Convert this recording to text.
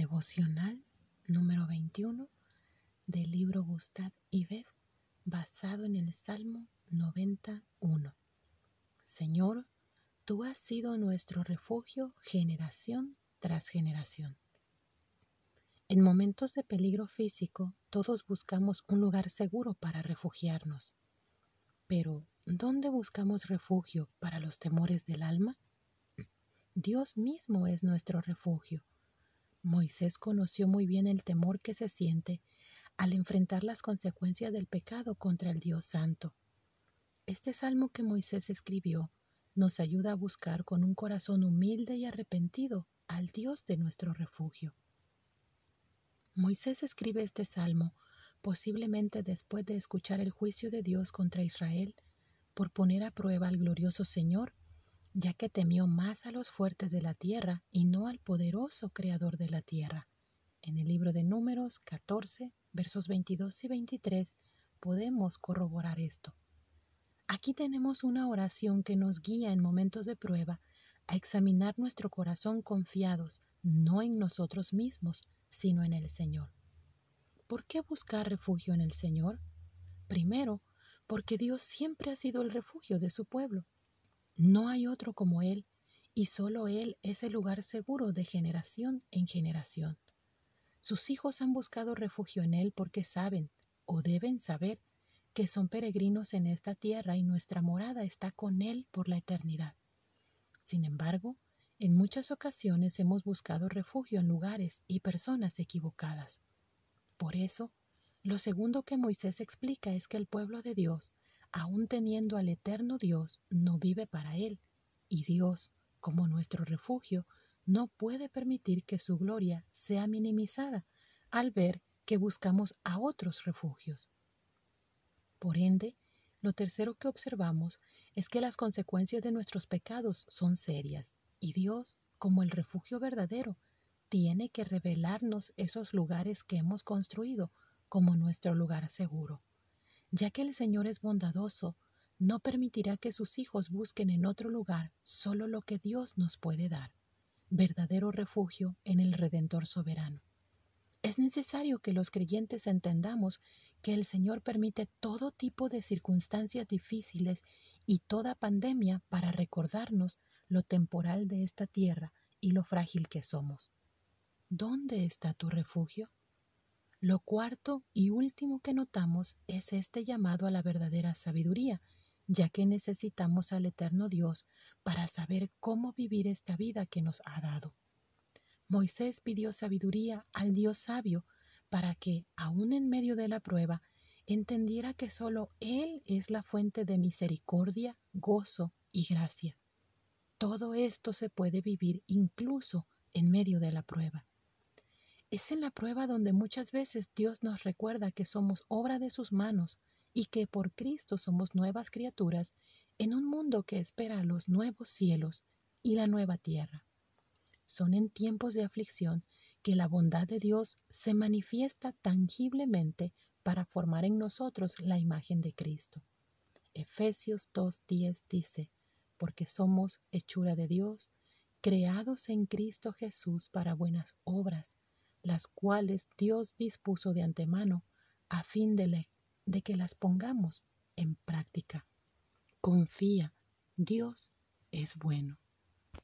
Devocional número 21 del libro Gustad y Ved, basado en el Salmo 91. Señor, tú has sido nuestro refugio generación tras generación. En momentos de peligro físico, todos buscamos un lugar seguro para refugiarnos. Pero, ¿dónde buscamos refugio para los temores del alma? Dios mismo es nuestro refugio Moisés conoció muy bien el temor que se siente al enfrentar las consecuencias del pecado contra el Dios Santo. Este salmo que Moisés escribió nos ayuda a buscar con un corazón humilde y arrepentido al Dios de nuestro refugio. Moisés escribe este salmo posiblemente después de escuchar el juicio de Dios contra Israel por poner a prueba al glorioso Señor ya que temió más a los fuertes de la tierra y no al poderoso creador de la tierra. En el libro de Números 14, versos 22 y 23, podemos corroborar esto. Aquí tenemos una oración que nos guía en momentos de prueba a examinar nuestro corazón confiados, no en nosotros mismos, sino en el Señor. ¿Por qué buscar refugio en el Señor? Primero, porque Dios siempre ha sido el refugio de su pueblo. No hay otro como Él, y solo Él es el lugar seguro de generación en generación. Sus hijos han buscado refugio en Él porque saben, o deben saber, que son peregrinos en esta tierra y nuestra morada está con Él por la eternidad. Sin embargo, en muchas ocasiones hemos buscado refugio en lugares y personas equivocadas. Por eso, lo segundo que Moisés explica es que el pueblo de Dios aun teniendo al eterno Dios, no vive para Él, y Dios, como nuestro refugio, no puede permitir que su gloria sea minimizada al ver que buscamos a otros refugios. Por ende, lo tercero que observamos es que las consecuencias de nuestros pecados son serias, y Dios, como el refugio verdadero, tiene que revelarnos esos lugares que hemos construido como nuestro lugar seguro. Ya que el Señor es bondadoso, no permitirá que sus hijos busquen en otro lugar solo lo que Dios nos puede dar, verdadero refugio en el Redentor soberano. Es necesario que los creyentes entendamos que el Señor permite todo tipo de circunstancias difíciles y toda pandemia para recordarnos lo temporal de esta tierra y lo frágil que somos. ¿Dónde está tu refugio? Lo cuarto y último que notamos es este llamado a la verdadera sabiduría, ya que necesitamos al eterno Dios para saber cómo vivir esta vida que nos ha dado. Moisés pidió sabiduría al Dios sabio para que, aun en medio de la prueba, entendiera que sólo Él es la fuente de misericordia, gozo y gracia. Todo esto se puede vivir incluso en medio de la prueba. Es en la prueba donde muchas veces Dios nos recuerda que somos obra de sus manos y que por Cristo somos nuevas criaturas en un mundo que espera los nuevos cielos y la nueva tierra. Son en tiempos de aflicción que la bondad de Dios se manifiesta tangiblemente para formar en nosotros la imagen de Cristo. Efesios 2.10 dice, porque somos hechura de Dios, creados en Cristo Jesús para buenas obras, las cuales Dios dispuso de antemano a fin de, de que las pongamos en práctica. Confía, Dios es bueno.